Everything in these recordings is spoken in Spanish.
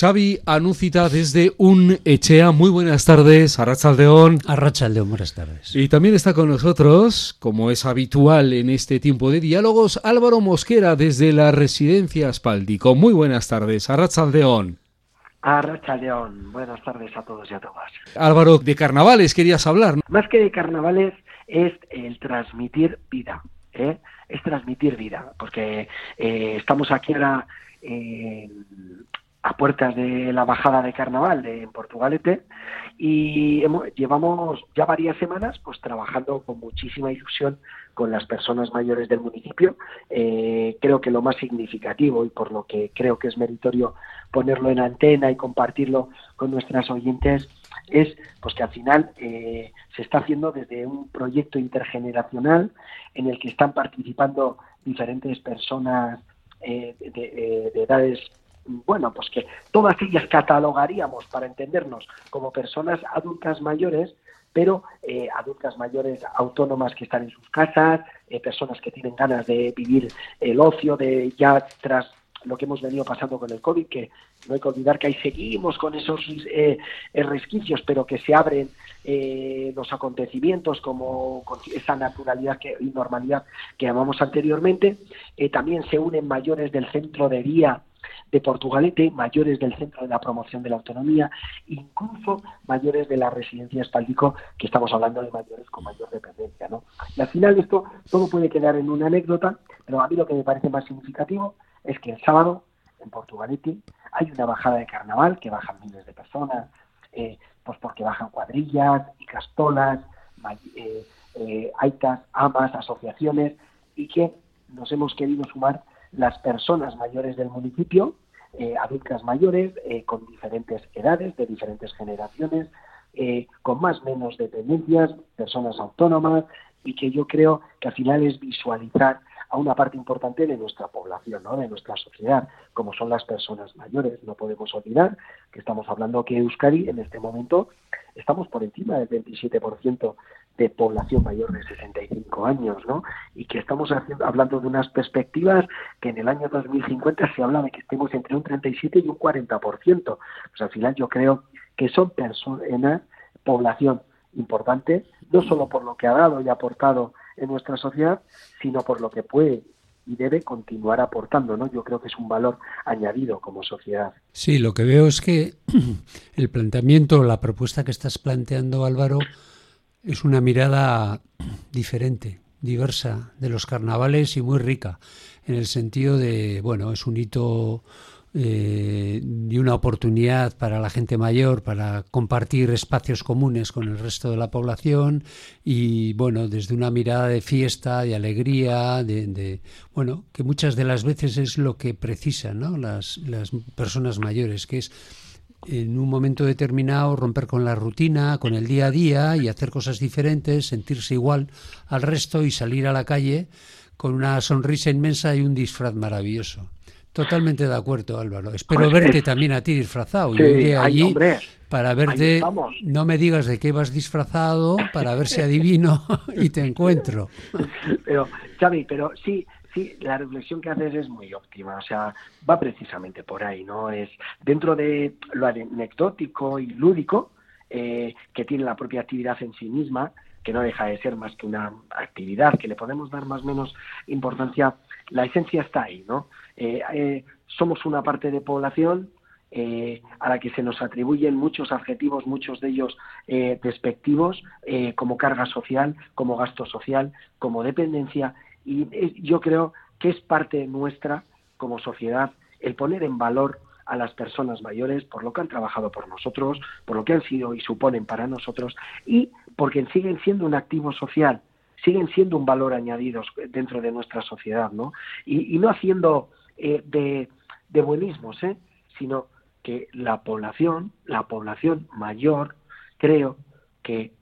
Xavi Anúcita desde un Echea. Muy buenas tardes, Arrachaldeón. Arrachaldeón, buenas tardes. Y también está con nosotros, como es habitual en este tiempo de diálogos, Álvaro Mosquera desde la Residencia Aspáldico. Muy buenas tardes, Arrachaldeón. Arrachaldeón, buenas tardes a todos y a todas. Álvaro, de carnavales querías hablar. Más que de carnavales es el transmitir vida. ¿eh? Es transmitir vida, porque eh, estamos aquí ahora a puertas de la bajada de carnaval de en Portugalete y llevamos ya varias semanas pues trabajando con muchísima ilusión con las personas mayores del municipio. Eh, creo que lo más significativo y por lo que creo que es meritorio ponerlo en antena y compartirlo con nuestras oyentes es pues que al final eh, se está haciendo desde un proyecto intergeneracional en el que están participando diferentes personas eh, de edades bueno, pues que todas ellas catalogaríamos para entendernos como personas adultas mayores, pero eh, adultas mayores autónomas que están en sus casas, eh, personas que tienen ganas de vivir el ocio, de ya tras lo que hemos venido pasando con el COVID, que no hay que olvidar que ahí seguimos con esos eh, resquicios, pero que se abren eh, los acontecimientos como esa naturalidad que, y normalidad que llamamos anteriormente. también se unen mayores del centro de día de Portugalete, mayores del Centro de la Promoción de la Autonomía, incluso mayores de la Residencia Espaldico, que estamos hablando de mayores con mayor dependencia. ¿no? Y al final esto todo puede quedar en una anécdota, pero a mí lo que me parece más significativo es que el sábado en Portugalete hay una bajada de carnaval que bajan miles de personas, eh, pues porque bajan cuadrillas y castolas, eh, eh, amas, asociaciones, y que nos hemos querido sumar las personas mayores del municipio, eh, adultas mayores, eh, con diferentes edades, de diferentes generaciones, eh, con más menos dependencias, personas autónomas, y que yo creo que al final es visualizar a una parte importante de nuestra población, ¿no? de nuestra sociedad, como son las personas mayores. No podemos olvidar que estamos hablando que Euskadi en este momento estamos por encima del 27% de población mayor de 65 años, ¿no? Y que estamos hablando de unas perspectivas que en el año 2050 se habla de que estemos entre un 37 y un 40%. Pues al final yo creo que son personas, población importante, no solo por lo que ha dado y aportado en nuestra sociedad, sino por lo que puede y debe continuar aportando, ¿no? Yo creo que es un valor añadido como sociedad. Sí, lo que veo es que el planteamiento, la propuesta que estás planteando, Álvaro, es una mirada diferente, diversa de los carnavales y muy rica, en el sentido de, bueno, es un hito eh, y una oportunidad para la gente mayor para compartir espacios comunes con el resto de la población y bueno desde una mirada de fiesta de alegría de, bueno que muchas de las veces es lo que precisan ¿no? las, las personas mayores que es en un momento determinado romper con la rutina, con el día a día y hacer cosas diferentes, sentirse igual al resto y salir a la calle con una sonrisa inmensa y un disfraz maravilloso. Totalmente de acuerdo, Álvaro. Espero verte también a ti disfrazado. Yo iré allí para verte. No me digas de qué vas disfrazado para ver si adivino y te encuentro. Pero, Xavi, pero sí, sí, la reflexión que haces es muy óptima. O sea, va precisamente por ahí, ¿no? Es dentro de lo anecdótico y lúdico eh, que tiene la propia actividad en sí misma, que no deja de ser más que una actividad que le podemos dar más o menos importancia. La esencia está ahí, ¿no? Eh, eh, somos una parte de población eh, a la que se nos atribuyen muchos adjetivos, muchos de ellos despectivos, como carga social, como gasto social, como dependencia, y yo creo que es parte nuestra como sociedad el poner en valor a las personas mayores por lo que han trabajado por nosotros, por lo que han sido y suponen para nosotros, y porque siguen siendo un activo social, siguen siendo un valor añadido dentro de nuestra sociedad, ¿no? y no haciendo eh, de, buenismos, ¿eh? sino que la población, la población mayor, creo que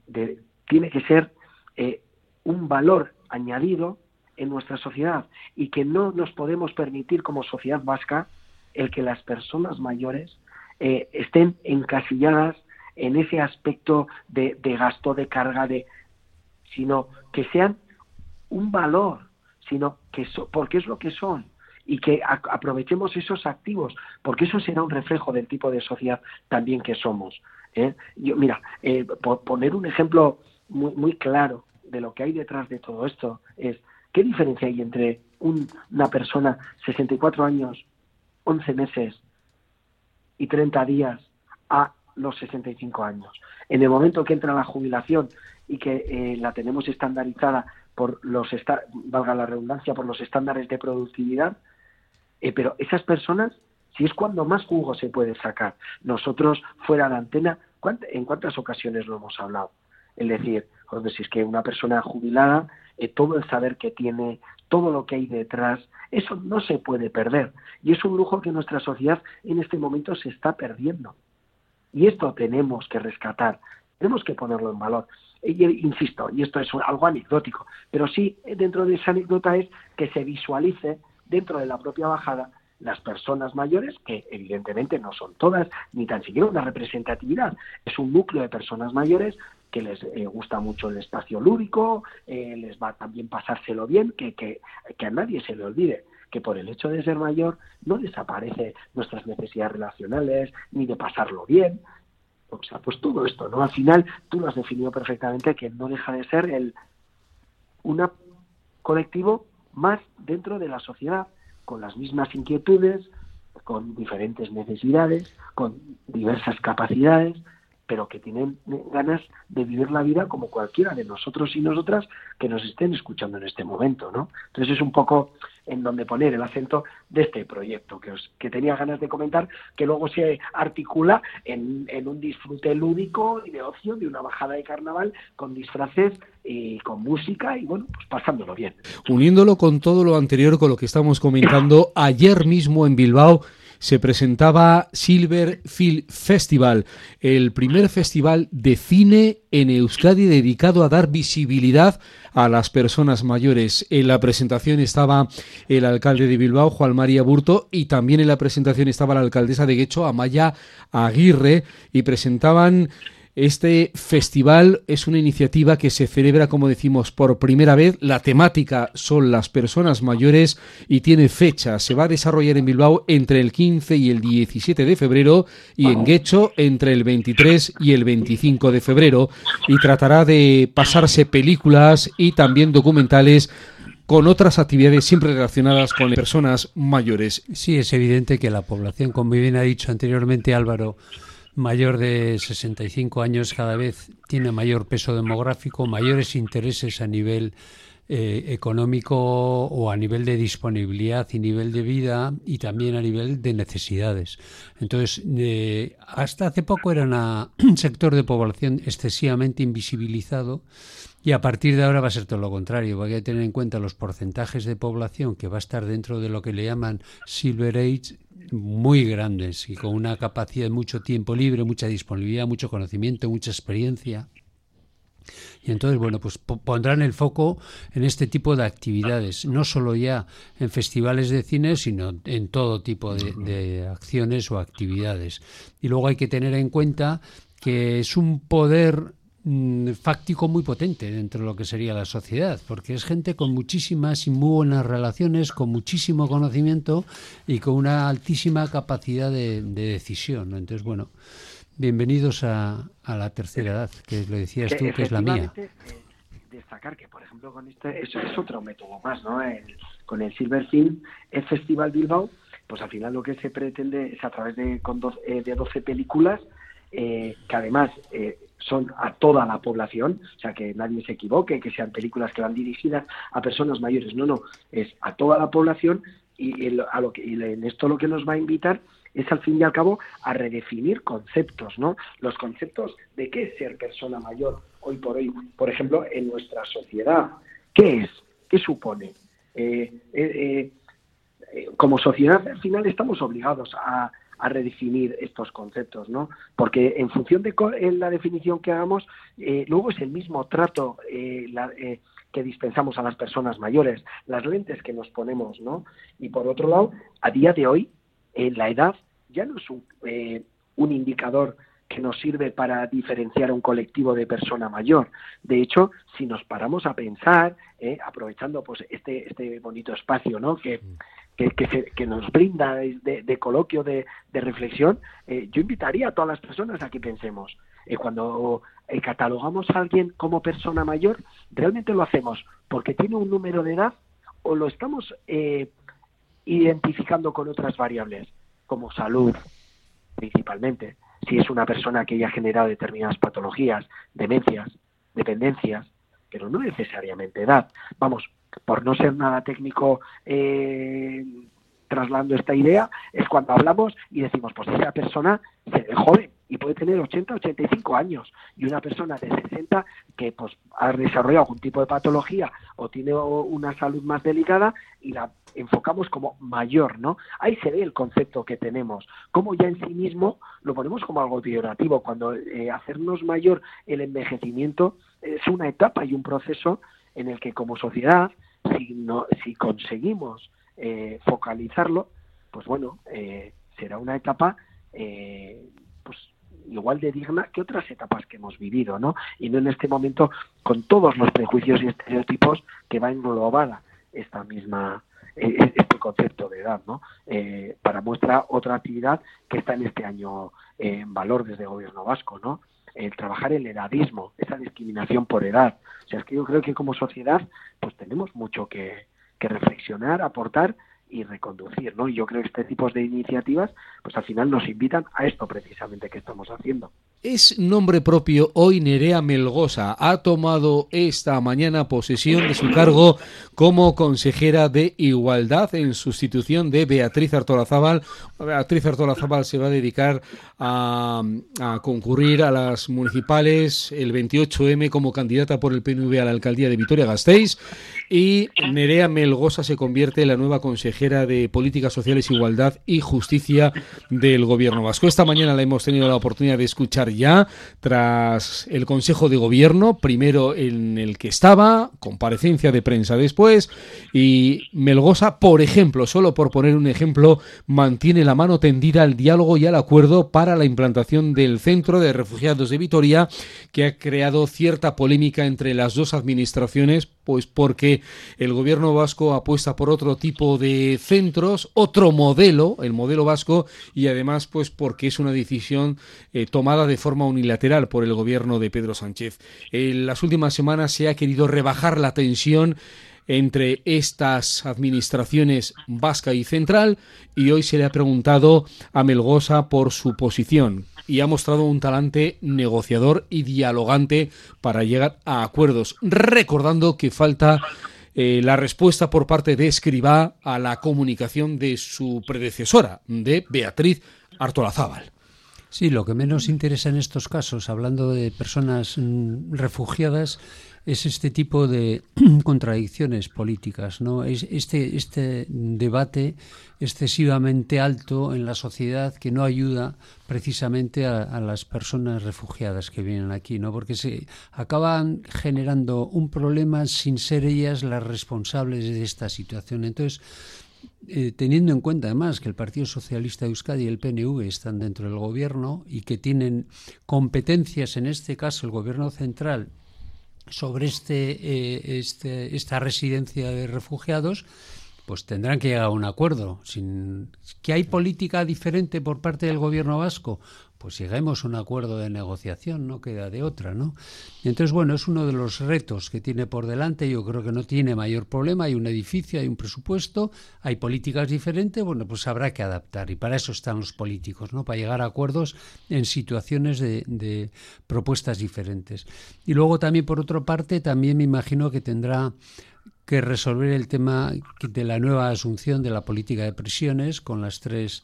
tiene que ser eh, un valor añadido en nuestra sociedad y que no nos podemos permitir como sociedad vasca el que las personas mayores estén encasilladas en ese aspecto de, gasto, de carga, de sino que sean un valor, sino que porque es lo que son, y que aprovechemos esos activos, porque eso será un reflejo del tipo de sociedad también que somos. ¿eh? Yo, mira, eh, por poner un ejemplo muy, muy claro de lo que hay detrás de todo esto es ¿qué diferencia hay entre una persona 64 años, 11 meses y 30 días a los 65 años? En el momento que entra la jubilación y que eh, la tenemos estandarizada por los, valga la redundancia, por los estándares de productividad, eh, pero esas personas, si es cuando más jugo se puede sacar. Nosotros, fuera de antena, ¿en cuántas ocasiones lo hemos hablado? Es decir, si es que una persona jubilada, eh, todo el saber que tiene, todo lo que hay detrás, eso no se puede perder. Y es un lujo que nuestra sociedad en este momento se está perdiendo. Y esto tenemos que rescatar, tenemos que ponerlo en valor. Y, insisto, y esto es algo anecdótico, pero sí dentro de esa anécdota es que se visualice dentro de la propia bajada las personas mayores, que evidentemente no son todas, ni tan siquiera una representatividad, es un núcleo de personas mayores que les eh, gusta mucho el espacio lúdico, eh, les va también pasárselo bien, que, que, que a nadie se le olvide que por el hecho de ser mayor no desaparece nuestras necesidades relacionales ni de pasarlo bien. O sea, pues todo esto, ¿no? Al final tú lo has definido perfectamente que no deja de ser el un colectivo más dentro de la sociedad, con las mismas inquietudes, con diferentes necesidades, con diversas capacidades, pero que tienen ganas de vivir la vida como cualquiera de nosotros y nosotras que nos estén escuchando en este momento, ¿no? Entonces es un poco en donde poner el acento de este proyecto que, os, que tenía ganas de comentar, que luego se articula en, en un disfrute lúdico y de ocio de una bajada de carnaval con disfraces y con música y bueno, pues pasándolo bien. Uniéndolo con todo lo anterior, con lo que estamos comentando, ayer mismo en Bilbao se presentaba Silver Film Festival, el primer festival de cine en Euskadi dedicado a dar visibilidad a las personas mayores. En la presentación estaba el alcalde de Bilbao, Juan María Burto, y también en la presentación estaba la alcaldesa de Guecho, Amaya Aguirre, y presentaban este festival es una iniciativa que se celebra, como decimos, por primera vez. La temática son las personas mayores y tiene fecha. Se va a desarrollar en Bilbao entre el 15 y el 17 de febrero y en Guecho entre el 23 y el 25 de febrero. Y tratará de pasarse películas y también documentales con otras actividades siempre relacionadas con personas mayores. Sí, es evidente que la población, como bien ha dicho anteriormente Álvaro, mayor de 65 años cada vez tiene mayor peso demográfico, mayores intereses a nivel eh, económico o a nivel de disponibilidad y nivel de vida y también a nivel de necesidades. Entonces, eh, hasta hace poco era un sector de población excesivamente invisibilizado y a partir de ahora va a ser todo lo contrario. Porque hay que tener en cuenta los porcentajes de población que va a estar dentro de lo que le llaman Silver Age muy grandes y con una capacidad de mucho tiempo libre, mucha disponibilidad, mucho conocimiento, mucha experiencia. Y entonces, bueno, pues pondrán el foco en este tipo de actividades, no solo ya en festivales de cine, sino en todo tipo de, de acciones o actividades. Y luego hay que tener en cuenta que es un poder Mm, fáctico muy potente dentro de lo que sería la sociedad, porque es gente con muchísimas y muy buenas relaciones, con muchísimo conocimiento y con una altísima capacidad de, decisión. Entonces, bueno, bienvenidos a, la tercera edad, que lo decías tú, que es la mía. Eh, destacar que, por ejemplo, con este, eso es otro método más, ¿no? con el Silver Film, el Festival Bilbao, pues al final lo que se pretende es a través de, con eh, de 12 películas, eh, que además eh, son a toda la población, o sea, que nadie se equivoque, que sean películas que van dirigidas a personas mayores, no, no, es a toda la población y, a lo que, en esto lo que nos va a invitar es al fin y al cabo a redefinir conceptos, ¿no? Los conceptos de qué es ser persona mayor hoy por hoy, por ejemplo, en nuestra sociedad. ¿Qué es? ¿Qué supone? Eh, como sociedad, al final estamos obligados a, a redefinir estos conceptos, ¿no? Porque en función de la definición que hagamos, eh, luego es el mismo trato eh, eh, que dispensamos a las personas mayores, las lentes que nos ponemos, ¿no? Y por otro lado, a día de hoy, la edad ya no es un, un indicador que nos sirve para diferenciar un colectivo de persona mayor. De hecho, si nos paramos a pensar, aprovechando pues este, este bonito espacio ¿no? que, que, nos brinda de, coloquio, de, reflexión, eh, yo invitaría a todas las personas a que pensemos. Eh, cuando eh, catalogamos a alguien como persona mayor, ¿realmente lo hacemos porque tiene un número de edad o lo estamos identificando con otras variables, como salud, principalmente? Si es una persona que ya ha generado determinadas patologías, demencias, dependencias, pero no necesariamente edad. Vamos, por no ser nada técnico eh, trasladando esta idea, es cuando hablamos y decimos, pues esa persona se ve joven y puede tener 80, 85 años y una persona de 60 que pues ha desarrollado algún tipo de patología o tiene una salud más delicada y la enfocamos como mayor, ¿no? Ahí se ve el concepto que tenemos, como ya en sí mismo lo ponemos como algo peyorativo, cuando eh, hacernos mayor el envejecimiento es una etapa y un proceso en el que como sociedad, si, no, si conseguimos eh, focalizarlo, pues bueno, eh, será una etapa eh, pues igual de digna que otras etapas que hemos vivido, ¿no? Y no en este momento con todos los prejuicios y estereotipos que va englobada esta misma este concepto de edad, ¿no? para muestra otra actividad que está en este año en valor desde el gobierno vasco, ¿no? El trabajar el edadismo, esa discriminación por edad. O sea, es que yo creo que como sociedad pues tenemos mucho que, que reflexionar, aportar y reconducir, ¿no? Y yo creo que este tipo de iniciativas, pues al final nos invitan a esto precisamente que estamos haciendo. Es nombre propio hoy Nerea Melgosa. Ha tomado esta mañana posesión de su cargo como consejera de Igualdad en sustitución de Beatriz Artolazábal. Beatriz Artolazábal se va a dedicar a, a concurrir a las municipales el 28M como candidata por el PNV a la alcaldía de Vitoria-Gasteiz y Nerea Melgosa se convierte en la nueva consejera de Políticas Sociales, Igualdad y Justicia del Gobierno Vasco. Esta mañana la hemos tenido la oportunidad de escuchar ya tras el Consejo de Gobierno, primero en el que estaba, comparecencia de prensa después, y Melgosa, por ejemplo, solo por poner un ejemplo, mantiene la mano tendida al diálogo y al acuerdo para la implantación del Centro de Refugiados de Vitoria, que ha creado cierta polémica entre las dos administraciones, pues porque el gobierno vasco apuesta por otro tipo de centros, otro modelo, el modelo vasco, y además pues porque es una decisión eh, tomada de forma unilateral por el gobierno de Pedro Sánchez. En las últimas semanas se ha querido rebajar la tensión entre estas administraciones vasca y central y hoy se le ha preguntado a Melgosa por su posición y ha mostrado un talante negociador y dialogante para llegar a acuerdos, recordando que falta eh, la respuesta por parte de Escribá a la comunicación de su predecesora, de Beatriz Artolazábal. Sí, lo que menos interesa en estos casos, hablando de personas mm, refugiadas, es este tipo de contradicciones políticas, ¿no? Es este, este debate excesivamente alto en la sociedad que no ayuda precisamente a, las personas refugiadas que vienen aquí, ¿no? Porque se acaban generando un problema sin ser ellas las responsables de esta situación. Entonces, eh, teniendo en cuenta además que el Partido Socialista de Euskadi y el PNV están dentro del gobierno y que tienen competencias, en este caso el gobierno central, sobre este, eh, este, esta residencia de refugiados, pues tendrán que llegar a un acuerdo. Sin, ¿Que hay política diferente por parte del gobierno vasco? Pues lleguemos a un acuerdo de negociación, no queda de otra, ¿no? Entonces, bueno, es uno de los retos que tiene por delante, yo creo que no tiene mayor problema, hay un edificio, hay un presupuesto, hay políticas diferentes, bueno, pues habrá que adaptar y para eso están los políticos, ¿no? Para llegar a acuerdos en situaciones de, de propuestas diferentes. Y luego también, por otra parte, también me imagino que tendrá que resolver el tema de la nueva asunción de la política de prisiones con las tres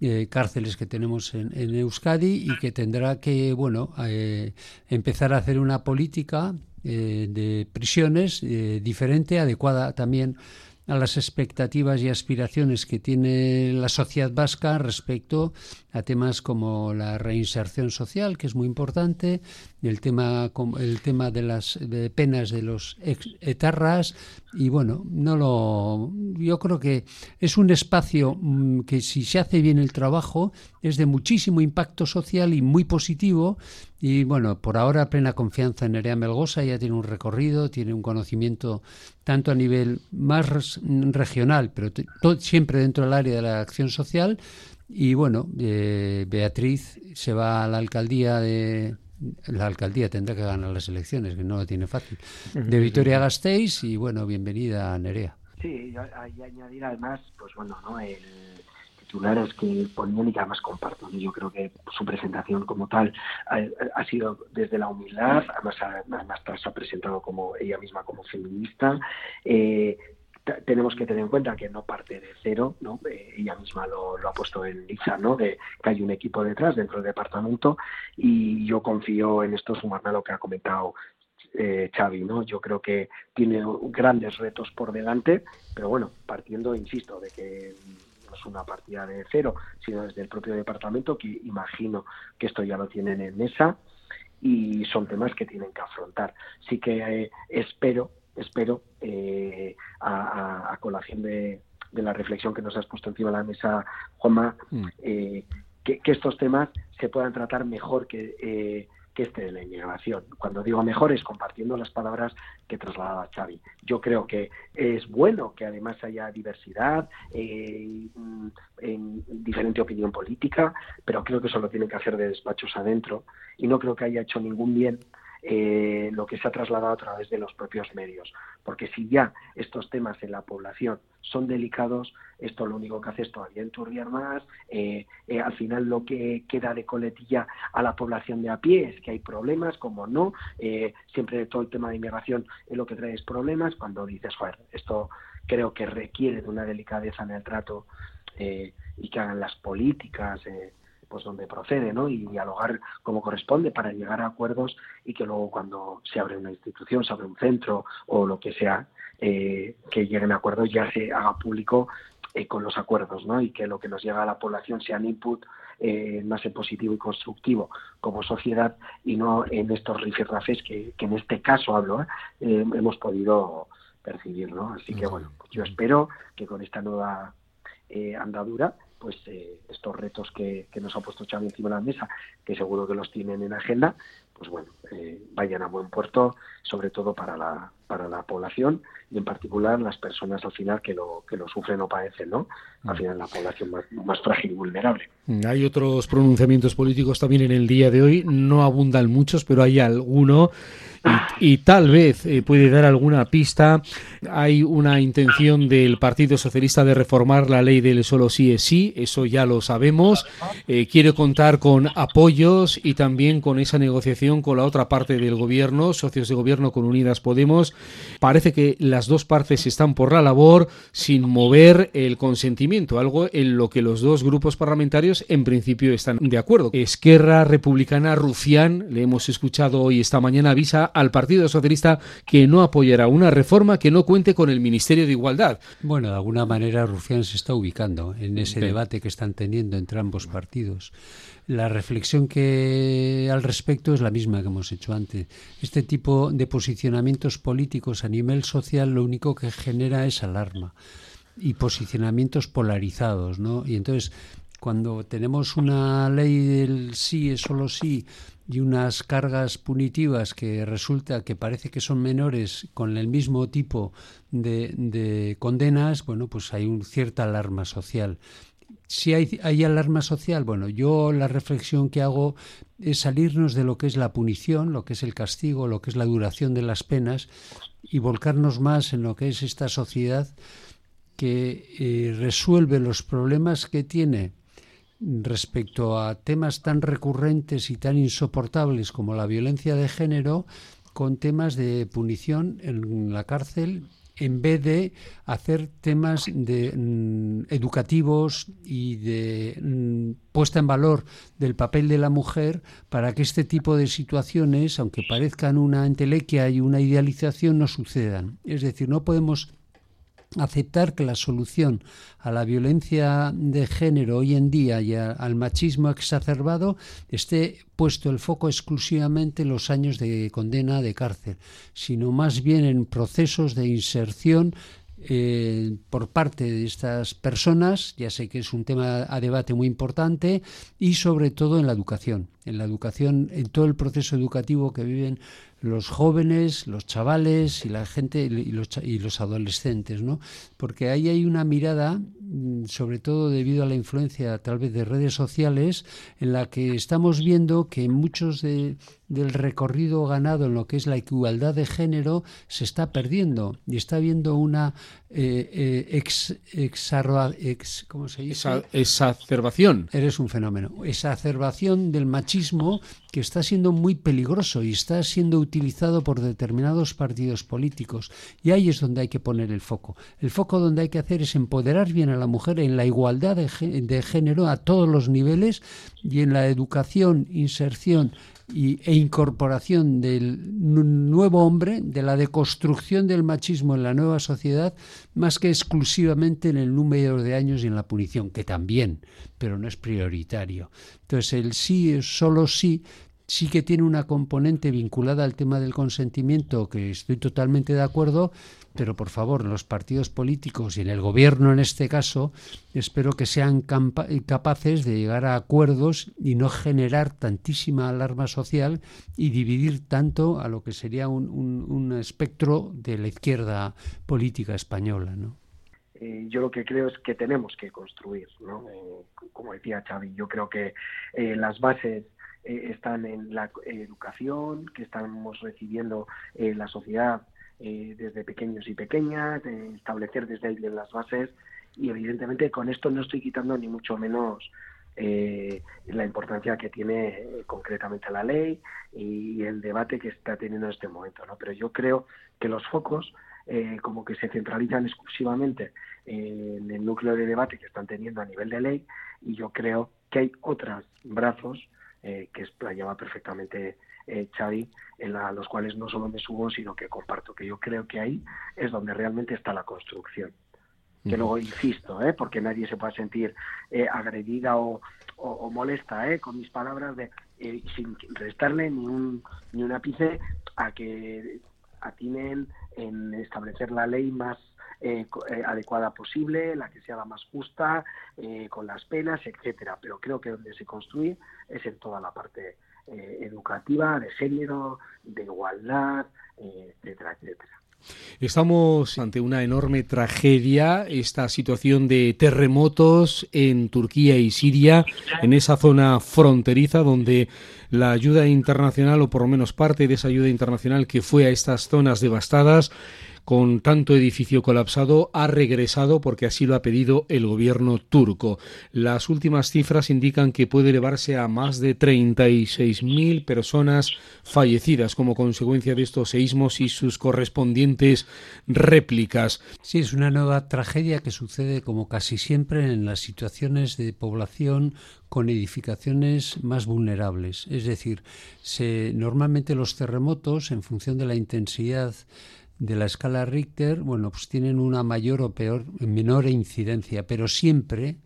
eh, cárceles que tenemos en, Euskadi y que tendrá que bueno eh, empezar a hacer una política eh, de prisiones diferente, adecuada también a las expectativas y aspiraciones que tiene la sociedad vasca respecto a temas como la reinserción social, que es muy importante, el tema, el tema de las penas de los etarras, y bueno, no lo yo creo que es un espacio mm, que si se hace bien el trabajo es de muchísimo impacto social y muy positivo. Y bueno, por ahora plena confianza en Nerea Melgosa, ya tiene un recorrido, tiene un conocimiento tanto a nivel más regional, pero siempre dentro del área de la acción social. Y bueno, eh, Beatriz se va a la alcaldía de la alcaldía tendrá que ganar las elecciones, que no lo tiene fácil. De Vitoria Gasteiz y bueno, bienvenida a Nerea. Sí, hay añadir además, pues bueno, ¿no? El titulares que ponían y que además comparto. Yo creo que su presentación como tal ha, sido desde la humildad, además, además se ha presentado como ella misma como feminista. Eh, tenemos que tener en cuenta que no parte de cero, ¿no? Eh, ella misma lo, ha puesto en lista, ¿no? Que hay un equipo detrás dentro del departamento y yo confío en esto, sumarme a lo que ha comentado eh, Xavi, ¿no? Yo creo que tiene grandes retos por delante, pero bueno, partiendo, insisto, de que no es una partida de cero, sino desde el propio departamento, que imagino que esto ya lo tienen en mesa y son temas que tienen que afrontar. Sí que eh, espero espero, eh, a, colación de, la reflexión que nos has puesto encima de la mesa, Juanma, mm. eh, que, estos temas se puedan tratar mejor que, eh, que este de la inmigración. Cuando digo mejor es compartiendo las palabras que trasladaba Xavi. Yo creo que es bueno que además haya diversidad, mm, en diferente opinión política, pero creo que eso lo tienen que hacer de despachos adentro y no creo que haya hecho ningún bien eh, lo que se ha trasladado a través de los propios medios. Porque si ya estos temas en la población son delicados, esto lo único que hace es todavía enturbiar más. Eh, eh, al final lo que queda de coletilla a la población de a pie es que hay problemas, como no. siempre todo el tema de inmigración es lo que trae es problemas. Cuando dices, joder, esto creo que requiere de una delicadeza en el trato y que hagan las políticas pues donde procede, ¿no? Y dialogar como corresponde para llegar a acuerdos y que luego cuando se abre una institución, se abre un centro o lo que sea, eh, que lleguen a acuerdos ya se haga público eh, con los acuerdos, ¿no? Y que lo que nos llega a la población sea un input eh, más en positivo y constructivo como sociedad y no en estos rifirrafes que, que en este caso hablo, hemos podido percibir, ¿no? Así que bueno, pues yo espero que con esta nueva andadura pues eh, estos retos que, que, nos ha puesto Xavi encima de la mesa, que seguro que los tienen en agenda, pues bueno, eh, vayan a buen puerto, sobre todo para la, para la población y en particular las personas al final que lo, que lo sufren o padecen, ¿no? Al mm. final la población más, frágil y vulnerable. Hay otros pronunciamientos políticos también en el día de hoy, no abundan muchos, pero hay alguno y, tal vez eh, puede dar alguna pista. Hay una intención del Partido Socialista de reformar la ley del solo sí es sí, eso ya lo sabemos. Eh, quiere contar con apoyos y también con esa negociación con la otra parte del gobierno, socios de gobierno con Unidas Podemos. Parece que las dos partes están por la labor sin mover el consentimiento, algo en lo que los dos grupos parlamentarios en principio están de acuerdo. Esquerra Republicana Rufián, le hemos escuchado hoy esta mañana, avisa al Partido Socialista que no apoyará una reforma que no cuente con el Ministerio de Igualdad. Bueno, de alguna manera Rufián se está ubicando en ese debate que están teniendo entre ambos partidos. La reflexión que al respecto es la misma que hemos hecho antes. Este tipo de posicionamientos políticos a nivel social lo único que genera es alarma y posicionamientos polarizados, ¿no? Y entonces cuando tenemos una ley del sí es solo sí y unas cargas punitivas que resulta que parece que son menores con el mismo tipo de, de condenas, bueno, pues hay un cierta alarma social si hay, alarma social, bueno, yo la reflexión que hago es salirnos de lo que es la punición, lo que es el castigo, lo que es la duración de las penas y volcarnos más en lo que es esta sociedad que eh, resuelve los problemas que tiene respecto a temas tan recurrentes y tan insoportables como la violencia de género con temas de punición en la cárcel en vez de hacer temas de, mm, educativos y de mm, puesta en valor del papel de la mujer para que este tipo de situaciones, aunque parezcan una entelequia y una idealización, no sucedan. Es decir, no podemos aceptar que la solución a la violencia de género hoy en día y al machismo exacerbado esté puesto el foco exclusivamente en los años de condena de cárcel, sino más bien en procesos de inserción eh, por parte de estas personas, ya sé que es un tema a debate muy importante, y sobre todo en la educación, en la educación, en todo el proceso educativo que viven los jóvenes, los chavales y la gente y los, y los adolescentes, ¿no? Porque ahí hay una mirada, mm, sobre todo debido a la influencia tal vez de redes sociales, en la que estamos viendo que muchos de, del recorrido ganado en lo que es la igualdad de género se está perdiendo y está habiendo una eh, eh, ex, ex, ¿cómo se dice? exacerbación. Eres un fenómeno. Exacerbación del machismo que está siendo muy peligroso y está siendo utilizado por determinados partidos políticos. Y ahí es donde hay que poner el foco. El foco donde hay que hacer es empoderar bien a la mujer en la igualdad de, género a todos los niveles y en la educación, inserción y, e incorporación del nuevo hombre, de la deconstrucción del machismo en la nueva sociedad, más que exclusivamente en el número de años y en la punición, que también, pero no es prioritario. Entonces, el sí, solo sí, sí que tiene una componente vinculada al tema del consentimiento, que estoy totalmente de acuerdo, pero por favor, los partidos políticos y en el gobierno en este caso, espero que sean capaces de llegar a acuerdos y no generar tantísima alarma social y dividir tanto a lo que sería un, espectro de la izquierda política española, ¿no? Eh, yo lo que creo es que tenemos que construir, ¿no? Eh, como decía Xavi, yo creo que eh, las bases están en la educación que estamos recibiendo la sociedad eh, desde pequeños y pequeñas, establecer desde ahí las bases y evidentemente con esto no estoy quitando ni mucho menos eh, la importancia que tiene eh, concretamente la ley y el debate que está teniendo en este momento, ¿no? Pero yo creo que los focos como que se centralizan exclusivamente en el núcleo de debate que están teniendo a nivel de ley y yo creo que hay otros brazos que explayaba perfectamente eh, Xavi, en los cuales no solo me subo, sino que comparto, que yo creo que ahí es donde realmente está la construcción. Que luego insisto, ¿eh? porque nadie se pueda sentir eh, agredida o, molesta ¿eh? con mis palabras, de, eh, sin restarle ni un, ni un ápice a que atinen en establecer la ley más eh, adecuada posible, la que sea la más justa, con las penas, etcétera. Pero creo que donde se construye es en toda la parte eh, educativa, de género, de igualdad, etcétera, etcétera. Estamos ante una enorme tragedia, esta situación de terremotos en Turquía y Siria, en esa zona fronteriza donde la ayuda internacional, o por lo menos parte de esa ayuda internacional que fue a estas zonas devastadas, con tanto edificio colapsado ha regresado porque así lo ha pedido el gobierno turco. Las últimas cifras indican que puede elevarse a más de 36.000 personas fallecidas como consecuencia de estos seísmos y sus correspondientes réplicas. Sí, es una nueva tragedia que sucede como casi siempre en las situaciones de población con edificaciones más vulnerables. Es decir, normalmente los terremotos, en función de la intensidad de la escala Richter, bueno, pues tienen una mayor o peor, menor incidencia, pero siempre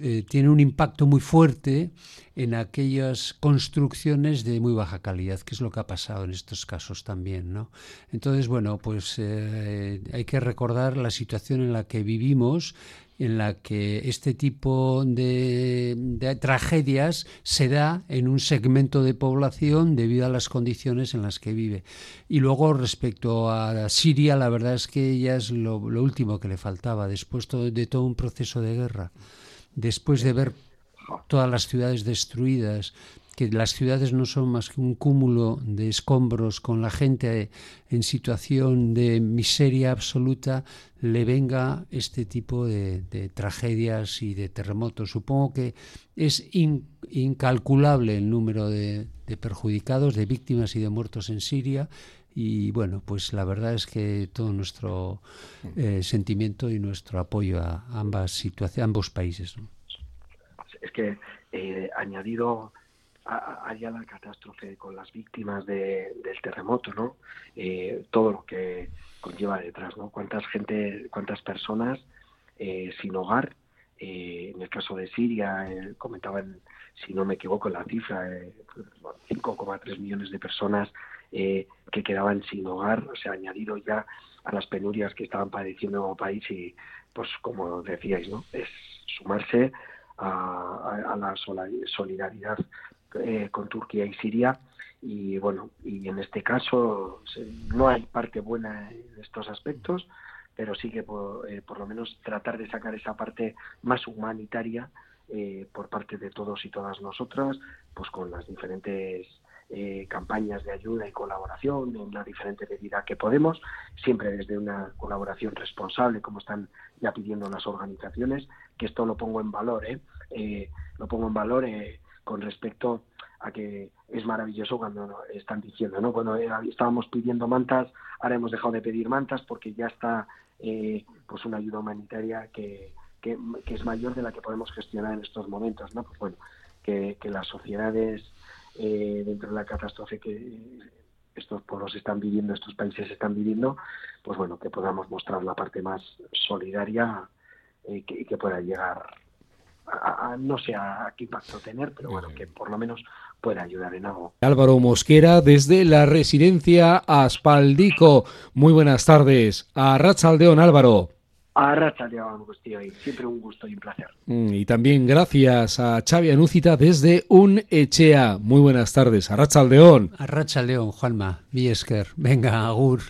eh, tiene un impacto muy fuerte en aquellas construcciones de muy baja calidad, que es lo que ha pasado en estos casos también, ¿no? Entonces, bueno, pues eh, hay que recordar la situación en la que vivimos en la que este tipo de, tragedias se da en un segmento de población debido a las condiciones en las que vive. Y luego respecto a Siria, la verdad es que ya es lo, último que le faltaba, después de todo un proceso de guerra, después de ver todas las ciudades destruidas, que las ciudades no son más que un cúmulo de escombros con la gente en situación de miseria absoluta, le venga este tipo de, tragedias y de terremotos. Supongo que es incalculable el número de, perjudicados, de víctimas y de muertos en Siria. Y bueno, pues la verdad es que todo nuestro eh, sentimiento y nuestro apoyo a ambas situaciones, ambos países. Es que eh, añadido haya la catástrofe con las víctimas del terremoto, ¿no? Eh, todo lo que conlleva detrás, ¿no? Cuántas gente, cuántas personas eh, sin hogar, eh, en el caso de Siria, comentaban, si no me equivoco, la cifra, 5,3 millones de personas que quedaban sin hogar, o sea, añadido ya a las penurias que estaban padeciendo como país y, pues, como decíais, ¿no? Es sumarse a, a la solidaridad eh, con Turquía y Siria y bueno y en este caso no hay parte buena en estos aspectos pero sí que por, eh, por lo menos tratar de sacar esa parte más humanitaria eh, por parte de todos y todas nosotras pues con las diferentes campañas de ayuda y colaboración en la diferente medida que podemos, siempre desde una colaboración responsable, como están ya pidiendo las organizaciones, que esto lo pongo en valor, ¿eh? lo pongo en valor con respecto a que es maravilloso cuando están diciendo, ¿no? Cuando estábamos pidiendo mantas, ahora hemos dejado de pedir mantas porque ya está eh, pues una ayuda humanitaria que, que, es mayor de la que podemos gestionar en estos momentos, ¿no? Pues bueno, que, las sociedades eh, dentro de la catástrofe que estos pueblos están viviendo, estos países están viviendo, pues bueno, que podamos mostrar la parte más solidaria eh, y que pueda llegar no sé a qué impacto tener, pero bueno, que por lo menos pueda ayudar en algo. Álvaro Mosquera desde la residencia Aspaldico. Muy buenas tardes. A Ratsaldeón, Álvaro. A Ratsaldeón, siempre un gusto y un placer. Mm, y también gracias a Xavi Anúcita desde Un Echea. Muy buenas tardes. A Ratsaldeón. A Ratsaldeón, Juanma. Viesker. Venga, Agur.